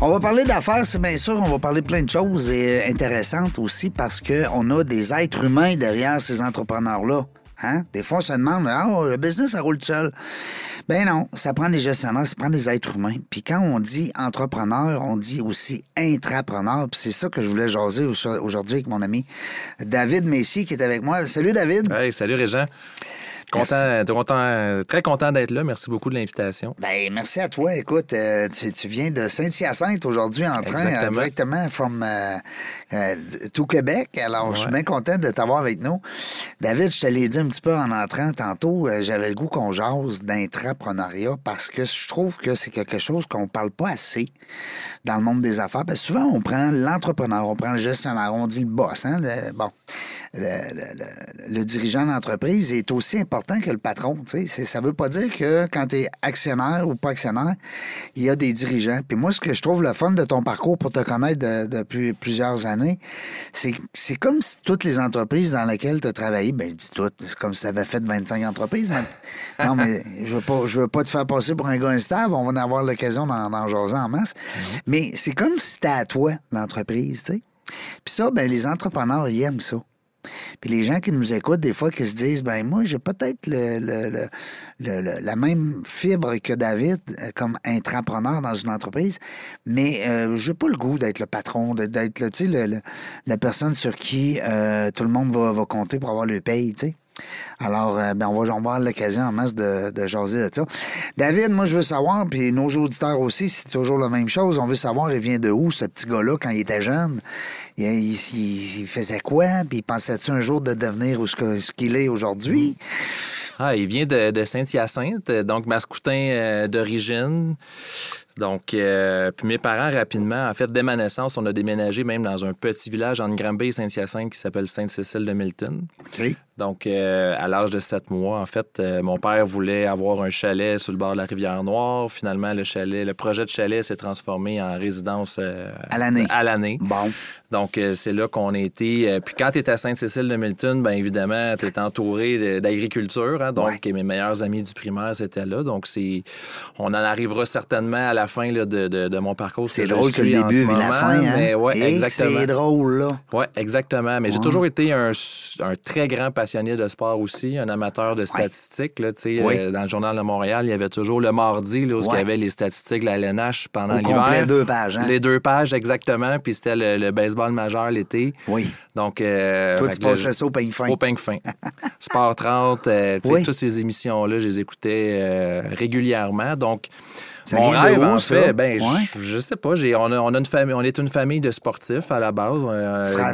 On va parler d'affaires, c'est bien sûr, on va parler plein de choses et intéressantes aussi parce qu'on a des êtres humains derrière ces entrepreneurs-là. Hein? Des fois, on se demande, ah, le business, ça roule tout seul. Ben non, ça prend des gestionnaires, ça prend des êtres humains. Puis quand on dit entrepreneur, on dit aussi intrapreneur. Puis c'est ça que je voulais jaser aujourd'hui avec mon ami David Messi qui est avec moi. Salut David. Hey, salut Régent. Content, très content d'être là. Merci beaucoup de l'invitation. Ben, merci à toi. Écoute, euh, tu, viens de Saint-Hyacinthe aujourd'hui en train euh, directement from euh, tout Québec. Alors, je suis bien content de t'avoir avec nous. David, je te l'ai dit un petit peu en entrant tantôt, j'avais le goût qu'on jase d'intrapreneuriat parce que je trouve que c'est quelque chose qu'on parle pas assez dans le monde des affaires. Parce que souvent, on prend l'entrepreneur, on prend le gestionnaire, on dit le boss. Hein? bon le, dirigeant d'entreprise est aussi important que le patron. Ça ne veut pas dire que quand tu es actionnaire ou pas actionnaire, il y a des dirigeants. Puis moi, ce que je trouve le fun de ton parcours pour te connaître depuis plusieurs années, c'est c'est comme si toutes les entreprises dans lesquelles tu as travaillé, ben dis toutes, c'est comme si tu avais fait 25 entreprises. non, mais je veux pas, je veux pas te faire passer pour un gars instable. On va en avoir l'occasion d'en jaser en masse. Mm-hmm. Mais c'est comme si c'était à toi, l'entreprise, tu sais. Puis ça, ben, les entrepreneurs, ils aiment ça. Puis les gens qui nous écoutent, des fois, qui se disent, ben moi, j'ai peut-être la même fibre que David euh, comme intrapreneur dans une entreprise, mais euh, j'ai pas le goût d'être le patron, d'être la personne sur qui euh, tout le monde va, va compter pour avoir le paye, tu sais. Alors, euh, ben, on va avoir l'occasion en masse de, de jaser de ça. David, moi, je veux savoir, puis nos auditeurs aussi, c'est toujours la même chose. On veut savoir, il vient de où, ce petit gars-là, quand il était jeune? Il, faisait quoi? Puis pensait-tu un jour de devenir ce qu'il est aujourd'hui? Ah, il vient de, Saint-Hyacinthe, donc mascoutin euh, d'origine. Donc, euh, puis mes parents, rapidement, en fait, dès ma naissance, on a déménagé même dans un petit village en Granby, Saint-Hyacinthe, qui s'appelle Sainte-Cécile de Milton. Donc, euh, à l'âge de sept mois, en fait, euh, mon père voulait avoir un chalet sur le bord de la rivière Noire. Finalement, le chalet, le projet de chalet s'est transformé en résidence euh, à l'année. À l'année. Bon. Donc, c'est là qu'on a été. puis quand tu es à Sainte-Cécile de Milton, bien évidemment, tu es entouré d'agriculture. Hein, donc, mes meilleurs amis du primaire, c'était là. Donc, c'est. On en arrivera certainement à la fin là, de, de, mon parcours. C'est drôle que le début et la fin. Hein? Mais ouais, exactement. C'est drôle, là. Oui, exactement. Mais j'ai toujours été un, un très grand passionné de sport aussi, un amateur de statistiques. Là, euh, dans le Journal de Montréal, il y avait toujours le mardi là, où il y avait les statistiques de la LNH pendant l'hiver. Les deux pages. Hein? Les deux pages, exactement. Puis c'était le, baseball majeur l'été. Oui. Donc, euh, Toi, tu passais ça au ping fin. Au ping fin. Sport 30, euh, toutes ces émissions-là, je les écoutais régulièrement. Donc, ça mon rêve, en fait, ben, je, sais pas. On, a, on, a une famille, on est une famille de sportifs à la base. Frères?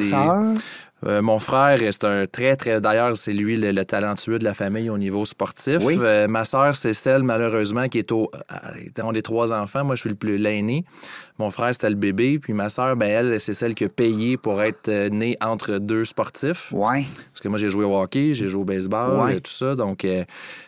Euh, mon frère, c'est un très, très. D'ailleurs, c'est lui le, talentueux de la famille au niveau sportif. Euh, ma sœur, c'est celle, malheureusement, qui est au. Euh, on est trois enfants. Moi, je suis le plus l'aîné. Mon frère, c'était le bébé. Puis ma sœur, ben, elle, c'est celle qui a payé pour être née entre deux sportifs. Ouais. Parce que moi, j'ai joué au hockey, j'ai joué au baseball, et tout ça. Donc,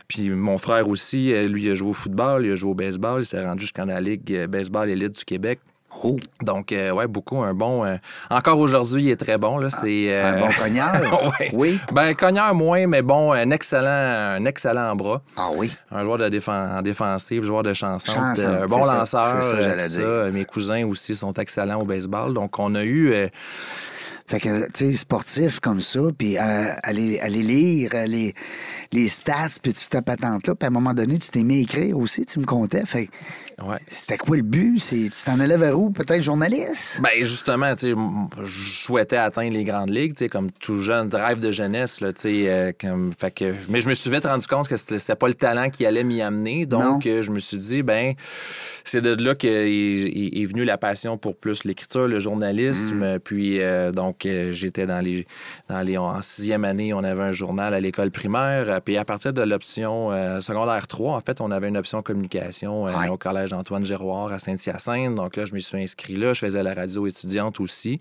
puis mon frère aussi, lui, il a joué au football, il a joué au baseball. Il s'est rendu jusqu'en la Ligue baseball élite du Québec. Oh. Donc, euh, ouais, beaucoup. Un bon. Euh, encore aujourd'hui, il est très bon. Là, c'est, Un bon cogneur? Oui. Ben, cogneur moins, mais bon, un excellent, un excellent bras. Ah oui. Un joueur de défense, en défensive, joueur de chanson. un bon lanceur. Ça, Mes cousins aussi sont excellents au baseball. Donc, on a eu. Fait que, tu sais, sportif comme ça, puis aller, aller lire les, les stats, puis tu ta patente là, puis à un moment donné, tu t'es mis à écrire aussi, tu me comptais. Fait c'était quoi le but? Tu t'en allais vers où? Peut-être journaliste? Ben justement, je souhaitais atteindre les grandes ligues, comme tout jeune rêve de jeunesse. Là, euh, comme, fait que, mais je me suis vite rendu compte que c'était pas le talent qui allait m'y amener. Donc, euh, je me suis dit, ben c'est de là qu'est est, venue la passion pour plus l'écriture, le journalisme. Mm. Puis, euh, donc, j'étais dans les, dans les... En sixième année, on avait un journal à l'école primaire. Puis, à partir de l'option secondaire 3, en fait, on avait une option communication au collège Antoine Giroir à Saint-Hyacinthe. Donc là, je me suis inscrit là. Je faisais la radio étudiante aussi.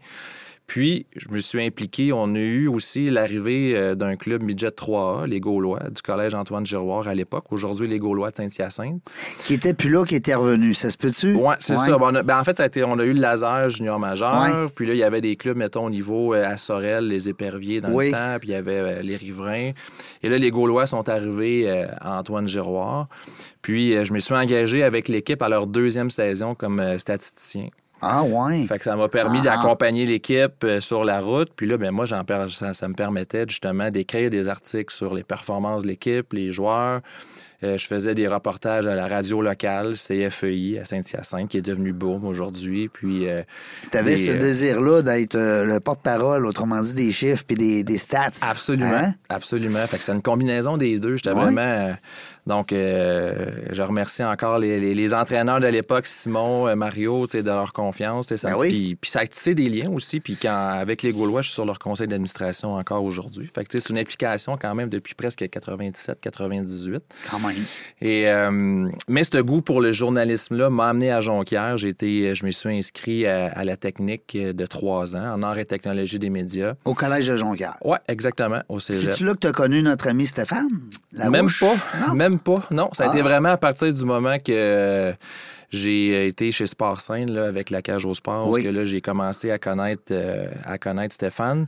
Puis, je me suis impliqué. On a eu aussi l'arrivée euh, d'un club midget 3A, les Gaulois, du collège Antoine Giroir à l'époque. Aujourd'hui, les Gaulois de Saint-Hyacinthe. Qui était plus là, qui était revenu. Ça se peut-tu? Oui, c'est ça. Ben, en fait, ça a été, on a eu le laser junior majeur. Puis là, il y avait des clubs, mettons, au niveau euh, à Sorel, les éperviers dans le temps. Puis il y avait euh, les riverains. Et là, les Gaulois sont arrivés à Antoine Giroir. Puis, je me suis engagé avec l'équipe à leur deuxième saison comme statisticien. Ah ouais. Fait que ça m'a permis ah. d'accompagner l'équipe euh, sur la route. Puis là, ben moi, ça, ça me permettait justement d'écrire des articles sur les performances de l'équipe, les joueurs. Euh, je faisais des reportages à la radio locale, CFEI, à Saint-Hyacinthe, qui est devenu Boom aujourd'hui. Puis. Euh, tu avais ce désir-là d'être le porte-parole, autrement dit, des chiffres puis des, stats. Absolument. Hein? Absolument. Fait que c'est une combinaison des deux. J'étais vraiment donc, euh, je remercie encore les, entraîneurs de l'époque, Simon, euh, Mario, de leur confiance. Ça, ben puis, ça a tissé des liens aussi. Puis quand, avec les Gaulois, je suis sur leur conseil d'administration encore aujourd'hui. Fait que c'est une implication quand même depuis presque 97-98. Quand même. Et, euh, mais ce goût pour le journalisme-là m'a amené à Jonquière. Été, je me suis inscrit à, la technique de trois ans en art et technologie des médias. Au collège de Jonquière. Oui, exactement, au C'est-tu là que tu as connu notre ami Stéphane? Même pas. Même pas. Non, ça a été ah. vraiment à partir du moment que j'ai été chez Sport là, avec la cage au sport, parce que là, j'ai commencé à connaître, euh, à connaître Stéphane.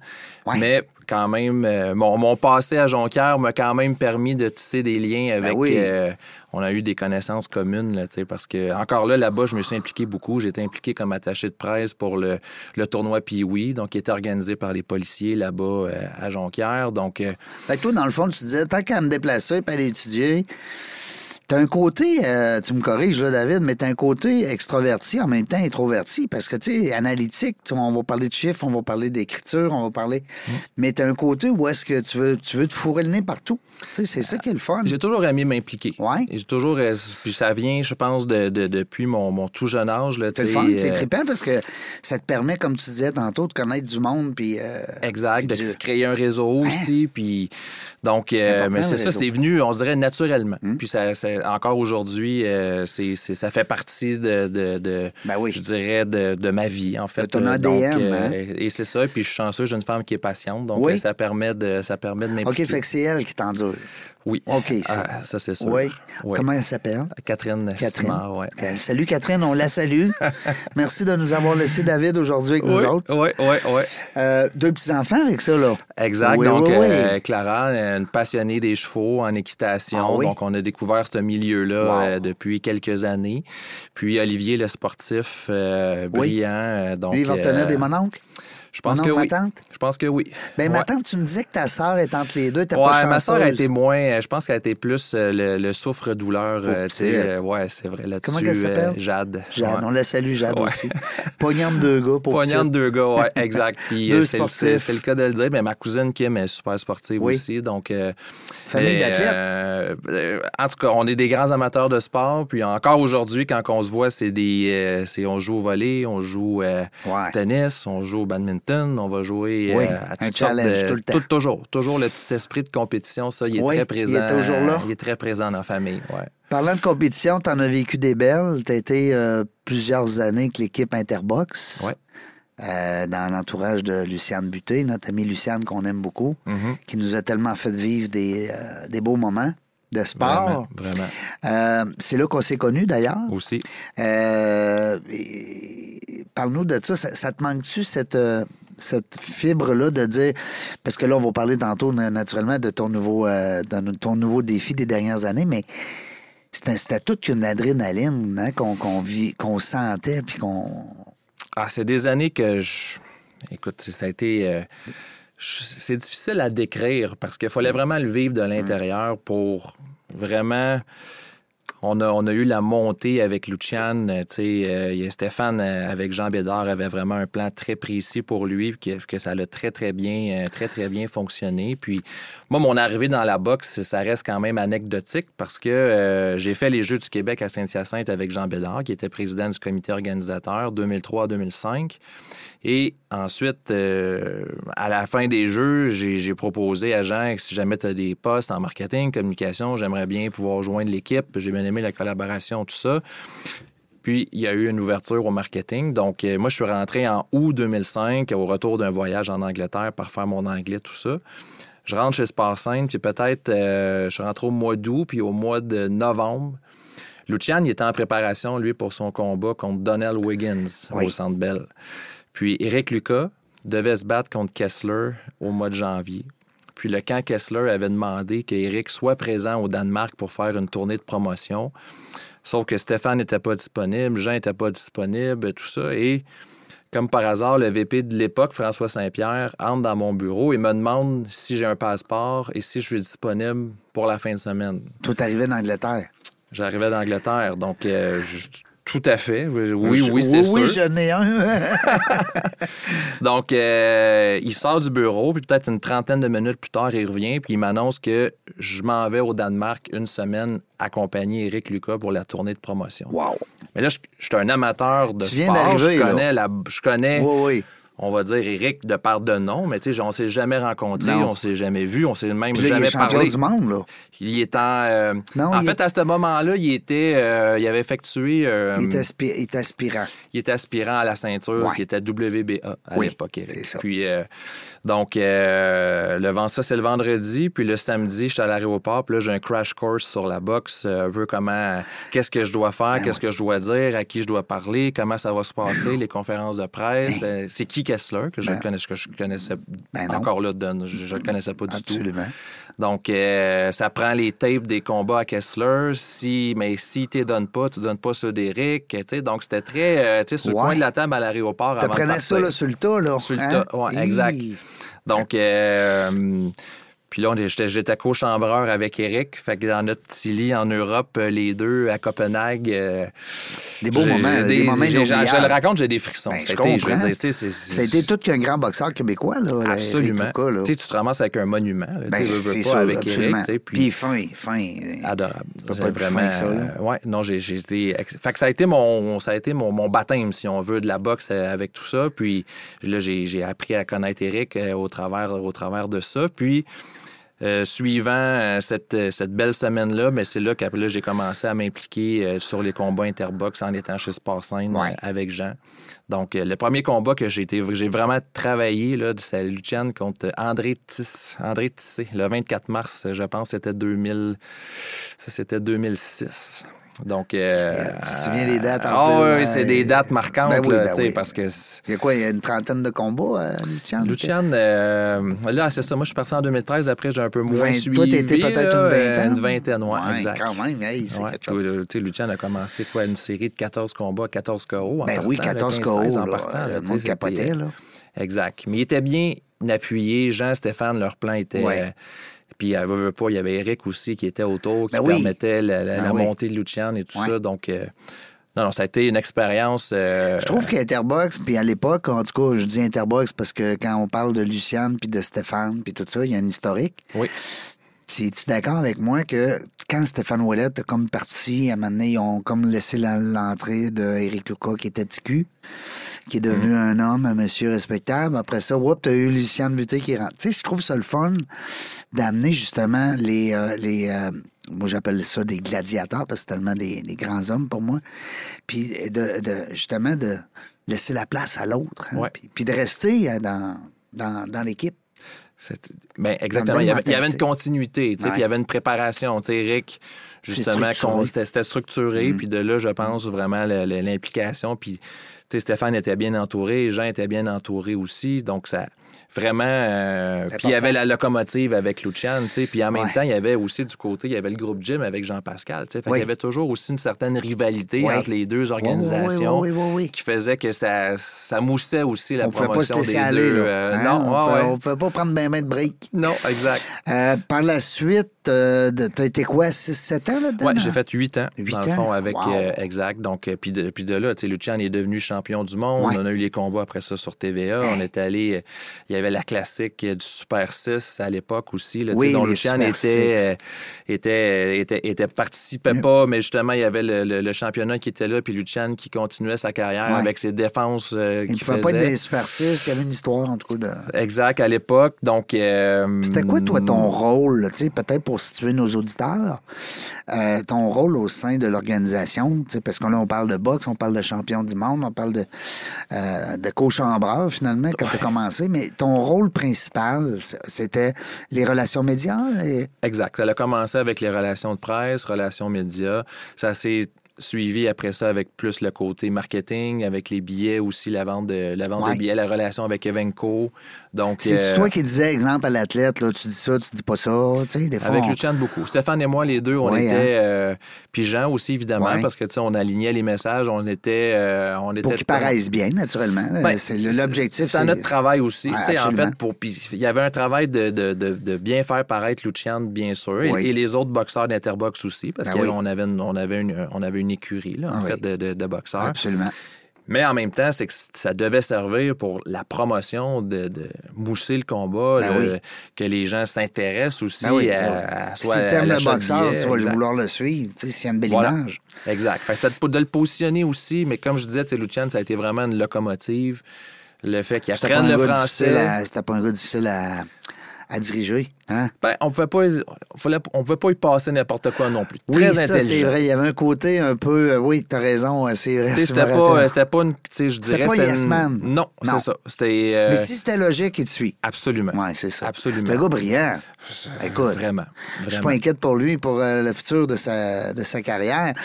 Mais quand même, euh, mon, passé à Jonquière m'a quand même permis de tisser des liens ben avec. Euh, on a eu des connaissances communes, là, parce que encore là, là-bas, je me suis impliqué beaucoup. J'étais impliqué comme attaché de presse pour le, le tournoi Pee-Wee, donc qui était organisé par les policiers là-bas à Jonquière. Donc, fait que toi, dans le fond, tu disais, tant qu'à me déplacer et aller étudier, T'as un côté, euh, tu me corriges là, David, mais t'as un côté extroverti en même temps introverti parce que, tu sais, analytique, on va parler de chiffres, on va parler d'écriture, on va parler. Mm. Mais t'as un côté où est-ce que tu veux, tu veux te fourrer le nez partout? C'est ça qui est le fun. J'ai toujours aimé m'impliquer. Ouais. J'ai toujours. Euh, puis ça vient, je pense, de, depuis mon, tout jeune âge. C'est le fun, c'est euh, trippant parce que ça te permet, comme tu disais tantôt, de connaître du monde. Puis. exact, de créer un réseau hein? aussi. Puis. Donc, mais c'est ça, c'est venu, on dirait, naturellement. Mm. Puis ça encore aujourd'hui, euh, c'est, ça fait partie de, de, ben oui. je dirais, de, de, ma vie, en fait. ton ADN, euh, hein? Et c'est ça. Puis je suis chanceux, j'ai une femme qui est patiente, donc ça permet de, ça permet de m'impliquer. OK, fait que c'est elle qui t'endure. Oui. OK. Ah, ça, c'est sûr. Oui. Comment elle s'appelle? Catherine, Catherine. ouais. Salut, Catherine, on la salue. Merci de nous avoir laissé David aujourd'hui avec nous autres. Oui, oui, oui. Euh, deux petits-enfants avec ça, là. Exact. donc, euh, Clara, une passionnée des chevaux en équitation. Ah donc, on a découvert ce milieu-là euh, depuis quelques années. Puis, Olivier, le sportif brillant. donc, Lui, il va des mononcles? Je pense que oui. tante? Je pense que oui. Bien, ma tante, tu me disais que ta sœur est entre les deux. Ouais, pas ma sœur a été moins. Euh, je pense qu'elle a été plus euh, le, souffre-douleur. Euh, ouais, c'est vrai. Là-dessus, Comment elle s'appelle? Jade. Jade. On la salue, Jade aussi. Poignante de deux gars pour Poignante de deux gars, oui, exact. Puis c'est le cas de le dire. Mais ma cousine Kim est super sportive aussi. Donc, Famille d'athlètes. en tout cas, on est des grands amateurs de sport. Puis encore aujourd'hui, quand on se voit, c'est des. on joue au volley, on joue au tennis, on joue au badminton on va jouer euh, à tout le temps. toujours, toujours le petit esprit de compétition, ça, il est très présent. Il est toujours là. Il est très présent dans la famille, ouais. Parlant de compétition, tu en as vécu des belles. Tu as été euh, plusieurs années avec l'équipe Interbox. Ouais. Euh, dans l'entourage de Luciane Buté, notre amie Luciane qu'on aime beaucoup, mm-hmm. qui nous a tellement fait vivre des, des beaux moments de sport. Vraiment. c'est là qu'on s'est connus, d'ailleurs. Aussi. Parle-nous de ça. ça. te manque-tu cette, euh, cette fibre-là de dire. Parce que là, on va parler tantôt, naturellement, de ton nouveau, euh, ton nouveau défi des dernières années, mais c'était toute une adrénaline hein, qu'on vit, qu'on sentait, puis qu'on. Ah, c'est des années que je. Écoute, ça a été. Euh, c'est difficile à décrire parce qu'il fallait vraiment le vivre de l'intérieur pour vraiment on a, eu la montée avec Luciane. Euh, euh, Stéphane, euh, avec Jean Bédard, avait vraiment un plan très précis pour lui, que, ça a très, très bien, très, très bien fonctionné. Puis, moi, mon arrivée dans la boxe, ça reste quand même anecdotique parce que j'ai fait les Jeux du Québec à Saint-Hyacinthe avec Jean Bédard, qui était président du comité organisateur 2003-2005. Et ensuite, euh, à la fin des jeux, j'ai proposé à Jean que si jamais tu as des postes en marketing, communication, j'aimerais bien pouvoir joindre l'équipe. J'ai bien aimé la collaboration, tout ça. Puis, il y a eu une ouverture au marketing. Donc, moi, je suis rentré en août 2005 au retour d'un voyage en Angleterre par faire mon anglais, tout ça. Je rentre chez Sparsaine, puis peut-être, je rentre au mois d'août, puis au mois de novembre, Lucian, il était en préparation, lui, pour son combat contre Donnell Wiggins au Centre Bell. Puis Eric Lucas devait se battre contre Kessler au mois de janvier. Puis le camp Kessler avait demandé qu'Eric soit présent au Danemark pour faire une tournée de promotion. Sauf que Stéphane n'était pas disponible, Jean n'était pas disponible, tout ça. Et comme par hasard, le VP de l'époque, François Saint-Pierre, entre dans mon bureau et me demande si j'ai un passeport et si je suis disponible pour la fin de semaine. Tout arrivé d'Angleterre. J'arrivais d'Angleterre, donc euh, tout à fait. Oui, oui, c'est sûr. Oui, j'en ai un. donc, euh, il sort du bureau, puis peut-être une trentaine de minutes plus tard, il revient, puis il m'annonce que je m'en vais au Danemark une semaine accompagner Eric Lucas pour la tournée de promotion. Wow. Mais là, je, suis un amateur de tu sport. Viens je connais, la, je connais oui, oui on va dire Eric de part de nom, mais tu sais, on s'est jamais rencontré, on s'est jamais vu, on s'est même jamais il est parlé. du monde, là. Il est en. Euh, en fait, à ce moment-là, il était. Euh, il avait effectué. Euh, il, était aspirant. Il était aspirant à la ceinture, qui était WBA à l'époque, Eric. Puis, donc, le vent, ça, c'est le vendredi. Puis le samedi, je suis à l'aéroport. Puis là, j'ai un crash course sur la boxe, un peu comment. Qu'est-ce que je dois faire, ben qu'est-ce que je dois dire, à qui je dois parler, comment ça va se passer, les conférences de presse, ben c'est qui Kessler, que je, ben, connais, que je connaissais ben encore là, je ne connaissais pas du Absolument. tout. Donc, euh, ça prend les tapes des combats à Kessler. Si, mais si tu ne donnes pas, tu ne donnes pas ceux d'Eric. Donc, c'était très, euh, tu sais, sur le coin de la table à l'aéroport. Tu prenais ça là, sur le tas, là. Sur le hein? tas, oui, exact. Donc, euh, puis là, j'étais co-chambreur avec Eric. Fait que dans notre petit lit en Europe, euh, les deux à Copenhague. Euh, des beaux moments, des, des moments Je, le raconte, j'ai des frissons. Ben, ça, a été, je ça a été tout qu'un grand boxeur québécois. Là, absolument. tu te ramasses avec un monument. Là, ben, veux, pas sûr, avec absolument. Eric. Puis, puis fin, fin. Adorable. Pas vraiment. ça, là. Euh, ouais, non, j'ai été. Fait que ça a été mon, ça a été mon, mon, baptême, si on veut, de la boxe avec tout ça. Puis là, j'ai appris à connaître Eric au travers, au travers de ça. Puis. Euh, suivant euh, cette, euh, cette, belle semaine-là, mais c'est là qu'après j'ai commencé à m'impliquer sur les combats interbox en étant chez Sportsign avec Jean. Donc, le premier combat que j'ai j'ai vraiment travaillé, là, c'est Luciane contre André Tissé, André Tissé, le 24 mars, je pense, c'était 2000, ça c'était 2006. Donc, euh, tu te souviens des dates? Ah oui, c'est des dates marquantes, ben là, ben parce que... Il y a quoi, il y a une trentaine de combats, euh, Lucian? Lucian, euh, là, c'est ça. Moi, je suis parti en 2013. Après, j'ai un peu moins 20, suivi. Toi, t'étais peut-être une vingtaine? Une vingtaine, oui, ouais, exact. quand même, hey, c'est quelque. Tu sais, Lucian a commencé, quoi, une série de 14 combats, 14 KO en Ben oui, 14 KO, en partant. Le monde capotait, là. Exact. Mais il était bien appuyé. Jean, Stéphane, leur plan était... Puis, elle veut, pas, il y avait Eric aussi qui était autour, qui ben permettait la, ben montée de Lucian et tout ça. Donc, euh, non, non, ça a été une expérience. Euh, je trouve qu'Interbox, puis à l'époque, en tout cas, je dis Interbox parce que quand on parle de Luciane puis de Stéphane puis tout ça, il y a un historique. Oui. Es-tu d'accord avec moi que quand Stéphane Ouellet a comme parti, à un moment donné, ils ont comme laissé l'entrée d'Éric Lucas qui était TQ, qui est devenu mm-hmm. un homme, un monsieur respectable. Après ça, tu t'as eu Luciane Buté qui rentre. Tu sais, je trouve ça le fun d'amener justement les... Euh, les euh, moi, j'appelle ça des gladiateurs parce que c'est tellement des, grands hommes pour moi. Puis de, justement de laisser la place à l'autre. Hein, puis, de rester euh, dans, dans, dans l'équipe. Ben, exactement. Il y, avait, une continuité, puis il y avait une préparation. Eric, justement, c'était structuré. Mm. Puis de là, je pense vraiment l'implication. Puis Stéphane était bien entouré, Jean était bien entouré aussi. Donc, ça, vraiment. Euh, puis il y avait la locomotive avec Lucian, tu sais. Puis en même temps, il y avait aussi du côté, il y avait le groupe Jim avec Jean-Pascal, tu sais. Il y avait toujours aussi une certaine rivalité entre les deux organisations qui faisait que ça, ça moussait aussi la promotion des deux. Euh, hein? non, on ne pouvait pas prendre main main de briques. Non, exact. Euh, par la suite, euh, tu as été quoi, 6-7 ans là-dedans? Oui, j'ai fait 8 ans, 8 dans le fond, avec exact. Donc, puis de, puis de là, tu sais, Lucian est devenu champion champion du monde. On a eu les combats après ça sur TVA. On est allé. Il y avait la classique du Super 6 à l'époque aussi, là, dont Lucian était, était, était, était, participait pas, mais justement, il y avait le, championnat qui était là, puis Lucian qui continuait sa carrière avec ses défenses qu'il faisait. Il ne pouvait pas être des Super 6. Il y avait une histoire, en tout cas. De... Exact, à l'époque. Donc. C'était quoi, toi, ton rôle, peut-être pour situer nos auditeurs? Euh, ton rôle au sein de l'organisation, parce que là, on parle de boxe, on parle de champion du monde, on parle de, euh, de coach en finalement, quand tu as commencé, mais ton rôle principal, c'était les relations médias? Exact. Ça a commencé avec les relations de presse, relations médias. Ça s'est suivi après ça avec plus le côté marketing, avec les billets aussi, la vente de, la vente billets, la relation avec Evenco. Donc, c'est euh, toi qui disais, exemple, à l'athlète, là, tu dis ça, tu dis pas ça, tu sais, des fois. Avec Lucien, beaucoup. Stéphane et moi, les deux, on était. Hein. Euh, puis Jean aussi, évidemment, parce que, tu sais, on alignait les messages, on était. Euh, on était pour qu'ils paraissent bien, naturellement. Ben, c'est l'objectif. C'est notre travail aussi. en fait, pour. il y avait un travail de, de, de, bien faire paraître Lucian, bien sûr, et, les autres boxeurs d'Interbox aussi, parce ben qu'on avait, on avait, une, on avait une écurie, là, en ah fait, de, de, boxeurs. Absolument. Mais en même temps, c'est que ça devait servir pour la promotion de, de mousser le combat, ben que les gens s'intéressent aussi ben à, à, Si tu aimes le boxeur, tu vas vouloir le suivre, s'il y a une belle image. Exact. Fait de le positionner aussi, mais comme je disais, Lucien, ça a été vraiment une locomotive. Le fait qu'il apprenne le français. C'était pas un gars difficile à à diriger. Hein? Ben, on ne pouvait pas, on pouvait pas y passer n'importe quoi non plus. Oui, Très ça, c'est vrai. Il y avait un côté un peu. Euh, oui, tu as raison, euh, c'est vrai. C'était pas, c'était pas une. Je dirais. C'était pas Yes Man. Non, c'est ça. C'était. Euh, Mais si c'était logique, il te suit. Absolument. Oui, c'est ça. Absolument. Un gars brillant. Écoute. Vraiment. Je suis pas inquiète pour lui, pour le futur de sa, de sa carrière.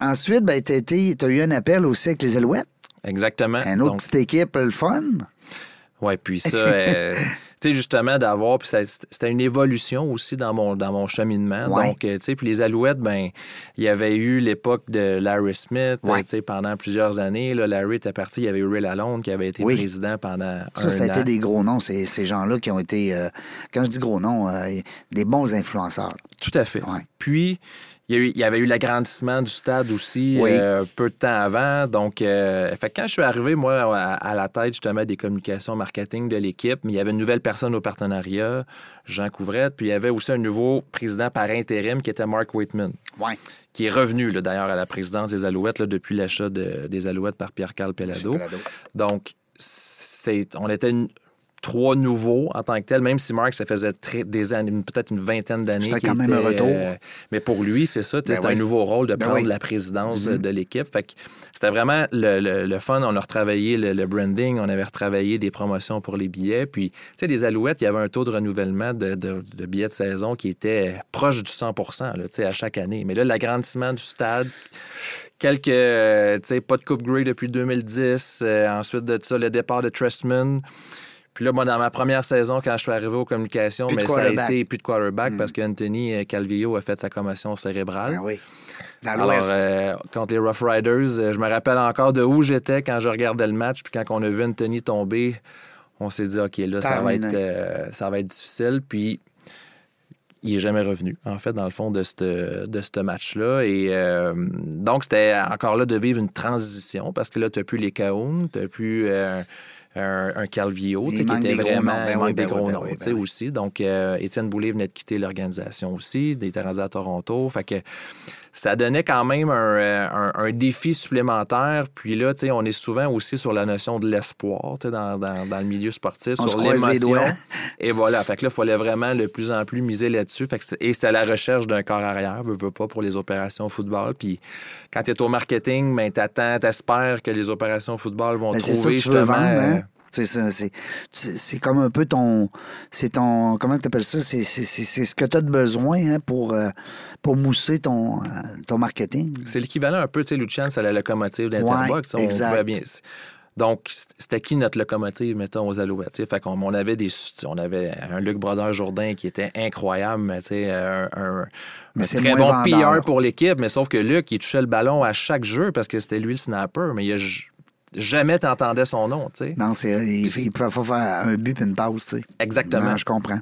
ensuite, ben, tu as eu un appel aussi avec les Alouettes. Exactement. Une autre petite équipe, le fun. Oui, puis ça tu sais, justement, d'avoir, puis c'était une évolution aussi dans mon, dans mon cheminement. Donc, euh, tu sais, puis les Alouettes, ben il y avait eu l'époque de Larry Smith, tu sais, pendant plusieurs années. Là, Larry était parti, il y avait eu Ray Lalonde qui avait été président pendant ça, ça a été des gros noms, ces, ces gens-là qui ont été, euh, quand je dis gros noms, euh, des bons influenceurs. Tout à fait. Puis, il y, avait eu l'agrandissement du stade aussi euh, peu de temps avant. Donc, euh, fait, quand je suis arrivé, moi, à, la tête justement des communications marketing de l'équipe, il y avait une nouvelle personne au partenariat, Jean Couvrette, puis il y avait aussi un nouveau président par intérim qui était Mark Whitman. Qui est revenu d'ailleurs à la présidence des Alouettes depuis l'achat des Alouettes par Pierre-Carl Pellado. Donc, on était une, trois nouveaux en tant que tel, même si Mark, ça faisait des années, peut-être une vingtaine d'années. C'était quand même un retour. Euh, mais pour lui, c'est ça, ben c'était un nouveau rôle de ben prendre la présidence mm-hmm. de l'équipe. Fait c'était vraiment le, fun. On a retravaillé le, branding, on avait retravaillé des promotions pour les billets. Puis, tu sais, les Alouettes, il y avait un taux de renouvellement de, billets de saison qui était proche du 100 là, à chaque année. Mais là, l'agrandissement du stade, quelques, tu sais, pas de Coupe Grey depuis 2010. Euh, ensuite de ça, le départ de Tressman. Puis là, moi, dans ma première saison, quand je suis arrivé aux communications, mais ça a été plus de quarterback mm. parce qu'Anthony euh, Calvillo a fait sa commotion cérébrale. Ah oui. Dans Alors, euh, contre les Rough Riders, euh, je me rappelle encore de où j'étais quand je regardais le match. Puis quand on a vu Anthony tomber, on s'est dit, OK, là, ça va, être, ça va être difficile. Puis il n'est jamais revenu, en fait, dans le fond de ce de match-là. Et donc, c'était encore là de vivre une transition parce que là, tu n'as plus les Caoun, tu n'as plus un, Calvio, qui était vraiment un des gros noms ben ben aussi. Donc, euh, Étienne Boulay venait de quitter l'organisation aussi, des était à Toronto. Fait que ça donnait quand même euh, un, défi supplémentaire. Puis là, on est souvent aussi sur la notion de l'espoir dans, dans, dans, le milieu sportif, sur l'émotion. Et voilà. Fait que là, il fallait vraiment de plus en plus miser là-dessus. Et c'était la recherche d'un corps arrière, veux, veux pas, pour les opérations football. Puis quand tu es au marketing, ben, t'attends, t'espères que les opérations football vont ben, trouver justement. Hein? C'est comme un peu ton. C'est ton. Comment tu appelles ça? C'est ce que tu as de besoin hein, pour, euh, pour mousser ton, euh, ton marketing. C'est l'équivalent un peu, tu sais, Lucien, c'est la locomotive d'Interbox. on voit bien. Donc, c'était qui notre locomotive, mettons, aux Alouettes? Fait qu'on on avait des. On avait un Luc Brodeur-Jourdain qui était incroyable, un, un, un très bon pilleur pour l'équipe, mais sauf que Luc, il touchait le ballon à chaque jeu parce que c'était lui le snapper, mais il a jamais t'entendais son nom, tu sais. Non, c'est, il, il pouvait faire un but et une pause, tu sais. Exactement. je comprends.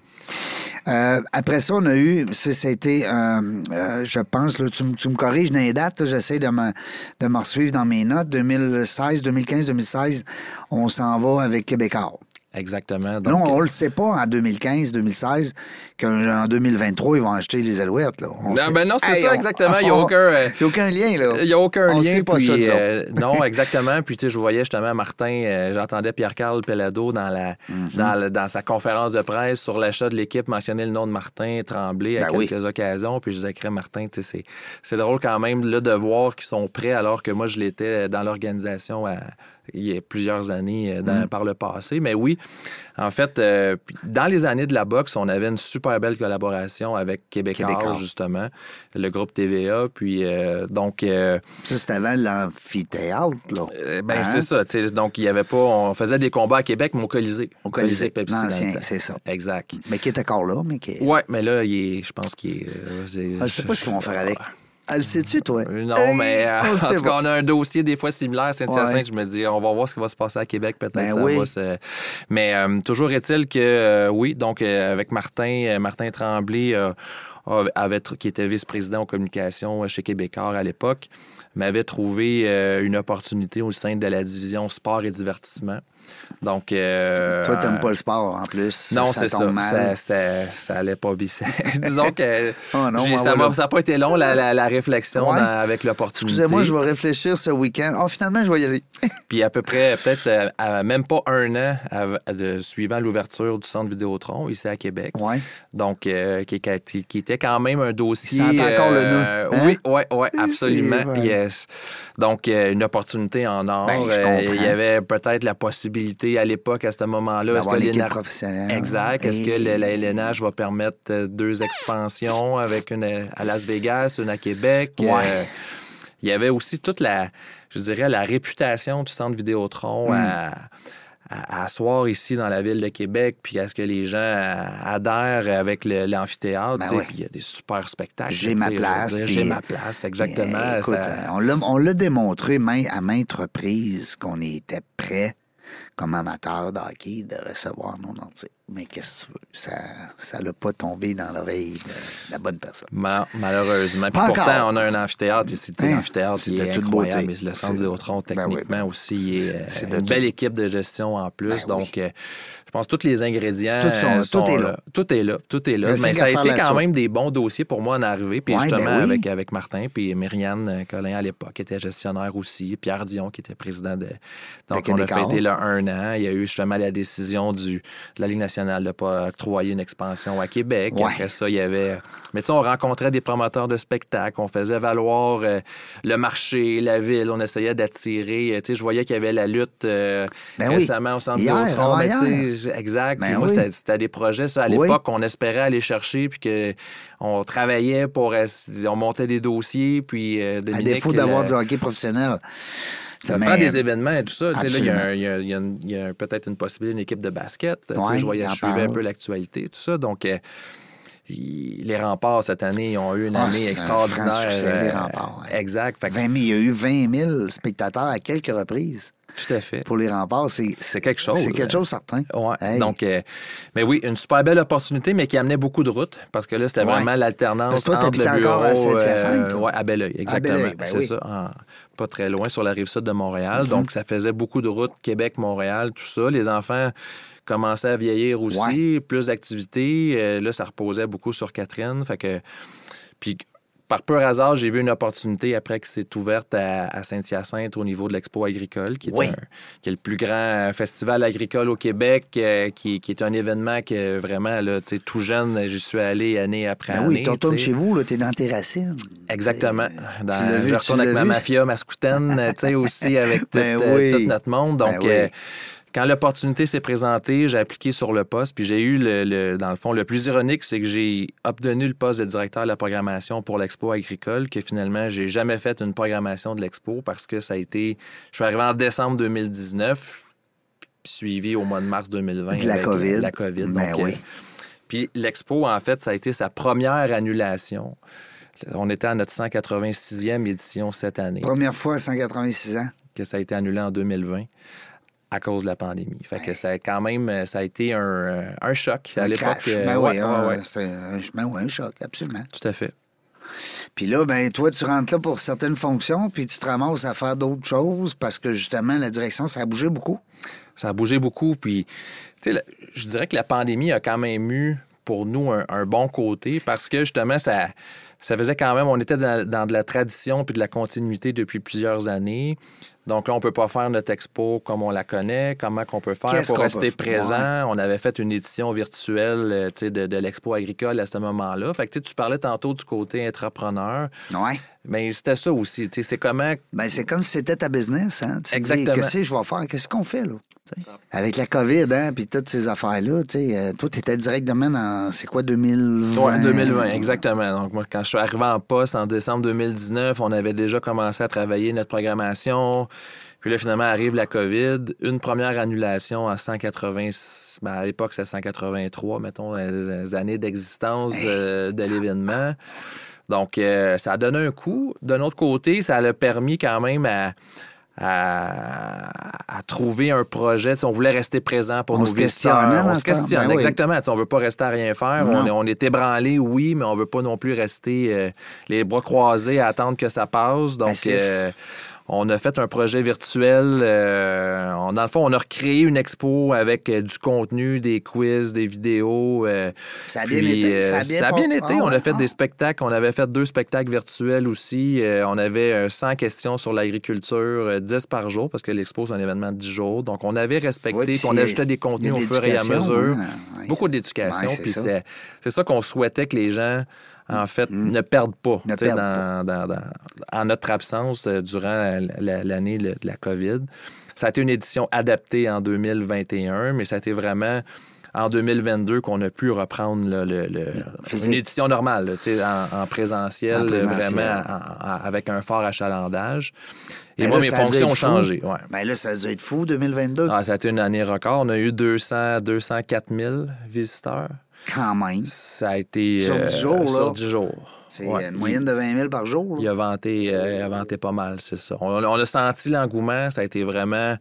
Euh, après ça, on a eu, ça, a été, je pense, là, tu, me corriges dans les dates, j'essaie de me, de me suivre dans mes notes. 2016, 2015, 2016, on s'en va avec Québécois. Exactement. non, on ne le sait pas en 2015, 2016, qu'en 2023, ils vont acheter les Alouettes. Là. non, ben non, c'est ça, exactement. Il n'y a aucun... Euh, a aucun lien, là. Il n'y a aucun lien. Pas ça, euh, non, exactement. Puis, tu sais, je voyais justement Martin, euh, j'entendais Pierre-Carl Pellado dans, la, mhm. dans, sa conférence de presse sur l'achat de l'équipe mentionner le nom de Martin Tremblay à ben quelques occasions. Puis, je disais, Martin, tu sais, c'est drôle quand même là, de voir qu'ils sont prêts alors que moi, je l'étais dans l'organisation à il y a plusieurs années euh, mm. par le passé. Mais oui, en fait, euh, dans les années de la boxe, on avait une super belle collaboration avec Québécois, justement, le groupe TVA. Puis, euh, donc. ça, c'était avant l'amphithéâtre, là. ben, c'est hein? ça. Donc, il y avait pas. On faisait des combats à Québec, mais au Colisée. Au Colisée. Pepsi. c'est ça. Exact. Mais qui est encore là, mais qui Ouais, mais là, il est, je pense qu'il est. je sais pas ce qu'ils vont faire avec. Elle le sais-tu, toi? Euh, non, mais euh, en tout cas, on a un dossier des fois similaire, Saint-Hyacinthe. Je me dis, on va voir ce qui va se passer à Québec, peut-être. Ben oui. Mais euh, toujours est-il que, oui, donc avec Martin, Martin Tremblay, avait, qui était vice-président en communication chez Québécois à l'époque, m'avait trouvé une opportunité au sein de la division sport et divertissement. Donc. Euh, Toi, t'aimes pas le sport en plus. Non, c'est ça. Ça, ça. ça, allait pas bien. Disons que oh, ça n'a pas été long, la, la, réflexion avec l'opportunité. Excusez-moi, je vais réfléchir ce week-end. Oh, finalement, je vais y aller. Puis à peu près, peut-être euh, même pas un an de, suivant l'ouverture du centre Vidéotron ici à Québec. Ouais. Donc, euh, qui, qui, était quand même un dossier. Ça encore le. Hein? Oui, oui, oui, absolument. Yes. Donc, une opportunité en or. Ben, il y avait peut-être la possibilité à l'époque, à ce moment-là. Est-ce que Exact. Est-ce que la LNH va permettre euh, deux expansions avec une à Las Vegas, une à Québec? Euh, il y avait aussi toute la, je dirais, la réputation du centre Vidéotron hmm. à à, asseoir ici dans la ville de Québec, puis à ce que les gens adhèrent avec l'amphithéâtre. Ben puis il y a des super spectacles. J'ai ma place. J'ai ma place, exactement. On l'a démontré à maintes reprises qu'on était prêt comme amateur de hockey de recevoir non entier. Mais qu'est-ce que tu veux? Ça ça l'a pas tombé dans l'oreille de la bonne personne. malheureusement. Puis pourtant, on a un amphithéâtre ici. Hein? L'amphithéâtre, c'est incroyable. Mais le centre de ben techniquement, ben, aussi, c'est une belle équipe de gestion en plus. Ben donc, euh, pense que tous les ingrédients tout, sont, est là. Tout est là. Tout est là. Mais ça a été quand même des bons dossiers pour moi en arrivée. Puis justement, ben avec, avec Martin, puis Myriane euh, Collin à l'époque, qui était gestionnaire aussi. Pierre Dion, qui était président de. Donc, on a fêté là un an. Il y a eu justement la décision du, de la Ligue nationale de ne pas octroyer une expansion à Québec. Après ça, il y avait. Mais tu sais, on rencontrait des promoteurs de spectacles. On faisait valoir euh, le marché, la ville. On essayait d'attirer. Tu sais, je voyais qu'il y avait la lutte euh, ben récemment au centre de exact. Ben moi, c'était des projets, ça, à l'époque, qu'on espérait aller chercher, puis qu'on travaillait pour. On montait des dossiers, puis. Euh, à défaut d'avoir du hockey professionnel. Ça prend des événements et tout ça. Il y a, peut-être une possibilité d'une équipe de basket. je voyais, je suivais un peu l'actualité, tout ça. Donc, euh, les remparts cette année ont eu une ah, année extraordinaire. les remparts. Exact. il y a eu 20 000 spectateurs à quelques reprises. Tout à fait. Pour les remparts, c'est c'est quelque chose. C'est quelque chose certain. Ouais. Donc, euh, mais oui, une super belle opportunité, mais qui amenait beaucoup de routes parce que là, c'était vraiment l'alternance entre le bureau, encore à euh, ouais, à Belleuil, exactement. Ben c'est ça. pas très loin sur la rive sud de Montréal. Mm-hmm. Donc, ça faisait beaucoup de routes Québec, Montréal, tout ça. Les enfants commençaient à vieillir aussi, plus d'activités. Euh, là, ça reposait beaucoup sur Catherine. Fait que puis par pur hasard, j'ai vu une opportunité après que c'est ouverte à, Saint-Hyacinthe au niveau de l'Expo agricole, qui est, le plus grand festival agricole au Québec, euh, qui, est un événement que vraiment, là, tout jeune, j'y suis allé année après ben année. Oui, tu retournes chez vous, tu es dans tes racines. Exactement. Dans, je retourne avec ma mafia mascoutaine, aussi avec ben tout, notre monde. Ben euh, quand l'opportunité s'est présentée, j'ai appliqué sur le poste, puis j'ai eu, le, dans le fond, le plus ironique, c'est que j'ai obtenu le poste de directeur de la programmation pour l'Expo agricole, que finalement, j'ai jamais fait une programmation de l'Expo parce que ça a été... Je suis arrivé en décembre 2019, suivi au mois de mars 2020 la COVID. La COVID. Ben oui. puis l'Expo, en fait, ça a été sa première annulation. On était à notre 186e édition cette année. Première fois à 186 ans. Que ça a été annulé en 2020 à cause de la pandémie. Fait que ça a quand même, ça a été un, un choc à l'époque. Ben oui, c'était ben un choc, absolument. Tout à fait. Puis là, ben toi, tu rentres là pour certaines fonctions, puis tu te ramasses à faire d'autres choses parce que justement, la direction, ça a bougé beaucoup. Ça a bougé beaucoup. Puis, je dirais que la pandémie a quand même eu pour nous un, bon côté parce que justement, ça, ça faisait quand même, on était dans, dans, de la tradition puis de la continuité depuis plusieurs années. Donc là, on ne peut pas faire notre expo comme on la connaît. Comment qu'on peut faire pour rester présent? On avait fait une édition virtuelle euh, de, de l'expo agricole à ce moment-là. Fait que tu parlais tantôt du côté entrepreneur. Ouais. Mais c'était ça aussi. C'est comment. Ben, c'est comme si c'était ta business. Hein? Tu Exactement. Qu'est-ce que je vais faire? Qu'est-ce qu'on fait, là? Avec la COVID, hein, puis toutes ces affaires-là, euh, toi, tu étais directement dans, c'est quoi, 2020? Oui, 2020, exactement. Donc, moi, quand je suis arrivé en poste en décembre 2019, on avait déjà commencé à travailler notre programmation. Puis là, finalement, arrive la COVID. Une première annulation à 180, ben, à l'époque, c'est 183, mettons, les années d'existence euh, de l'événement. Donc, euh, ça a donné un coup. D'un autre côté, ça a permis quand même à à, trouver un projet. on voulait rester présent pour on nos on se questionne, ben exactement. On veut pas rester à rien faire. On, on, est ébranlé, oui, mais on veut pas non plus rester euh, les bras croisés à attendre que ça passe. Donc, ben, on a fait un projet virtuel. Euh, on, dans le fond, on a recréé une expo avec euh, du contenu, des quiz, des vidéos. Euh, ça a bien été. Ça a bien, été. on a fait des spectacles. On avait fait deux spectacles virtuels aussi. on avait 100 questions sur l'agriculture, 10 par jour, parce que l'expo, c'est un événement de 10 jours. Donc, on avait respecté, on ajoutait des contenus au fur et à mesure. Hein, Beaucoup d'éducation. puis c'est ça qu'on souhaitait que les gens en fait, mm. ne perdent pas, en notre absence euh, durant l'année de la COVID. Ça a été une édition adaptée en 2021, mais ça a été vraiment en 2022 qu'on a pu reprendre le, une édition normale, en, en, présentiel, vraiment avec un fort achalandage. Et ben moi, mes fonctions ont changé. Ouais. Ben là, ça a dû être fou, 2022. Ah, ça a été une année record. On a eu 200, 204 000 visiteurs. Quand même. Ça a été. Sur 10 jours, là. Sur 10 jours. C'est une moyenne de 20 000 par jour. Il a vanté, euh, a vanté pas mal, c'est ça. On, on, a senti l'engouement. Ça a été vraiment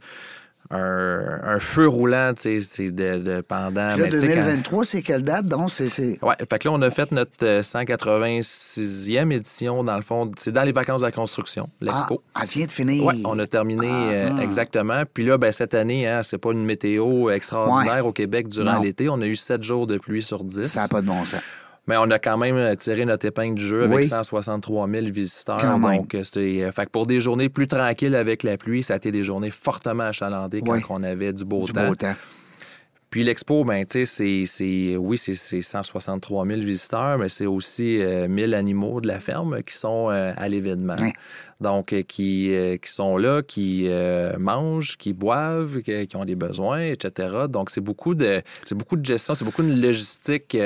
un, feu roulant, tu sais, de, de, pendant... Là, 2023, c'est quelle date, donc? C'est, Oui, fait que là, on a fait notre 186e euh, édition, dans le fond, c'est dans les vacances de la construction, l'expo. Ah, elle vient de finir. Oui, on a terminé ah, euh, ah. exactement. Puis là, ben, cette année, hein, c'est pas une météo extraordinaire au Québec durant l'été. On a eu 7 jours de pluie sur 10. Ça n'a pas de bon sens. Mais on a quand même tiré notre épingle du jeu avec 163 000 visiteurs. donc, c'était. Euh, fait pour des journées plus tranquilles avec la pluie, ça a été des journées fortement achalandées quand on avait du beau temps. Puis l'expo, ben, tu sais, c'est, oui, c'est 163 000 visiteurs, mais c'est aussi 1000 euh, animaux de la ferme qui sont euh, à l'événement. Donc, qui, qui sont là, qui mangent, qui boivent, qui, qui, ont des besoins, etc. Donc, c'est beaucoup de, c'est beaucoup de gestion, c'est beaucoup de logistique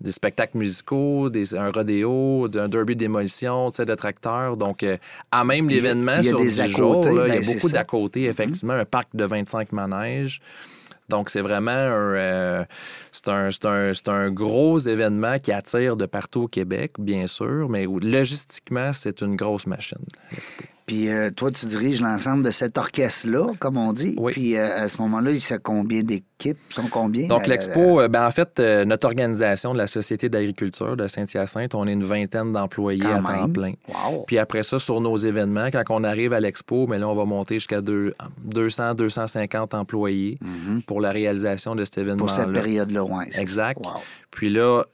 des spectacles musicaux, des, un rodéo, un derby de démolition, de tracteurs. Donc, euh, à même l'événement sur des 10 jours, il y a beaucoup d'à côté, mm-hmm. effectivement, un parc de 25 manèges. Donc, c'est vraiment un, euh, c'est un, un, un, gros événement qui attire de partout au Québec, bien sûr, mais logistiquement, c'est une grosse machine. Puis euh, toi, tu diriges l'ensemble de cet orchestre-là, comme on dit. Oui. Puis à ce moment-là, il y a combien d'équipes? sont combien? Donc, l'expo, euh, ben, en fait, euh, notre organisation de la Société d'agriculture de Saint-Hyacinthe, on est une vingtaine d'employés à temps plein. Puis après ça, sur nos événements, quand on arrive à l'expo, mais là, on va monter jusqu'à 200, 250 employés mm-hmm. pour la réalisation de cet événement-là. Pour cette période-là, oui. Exact. Puis là,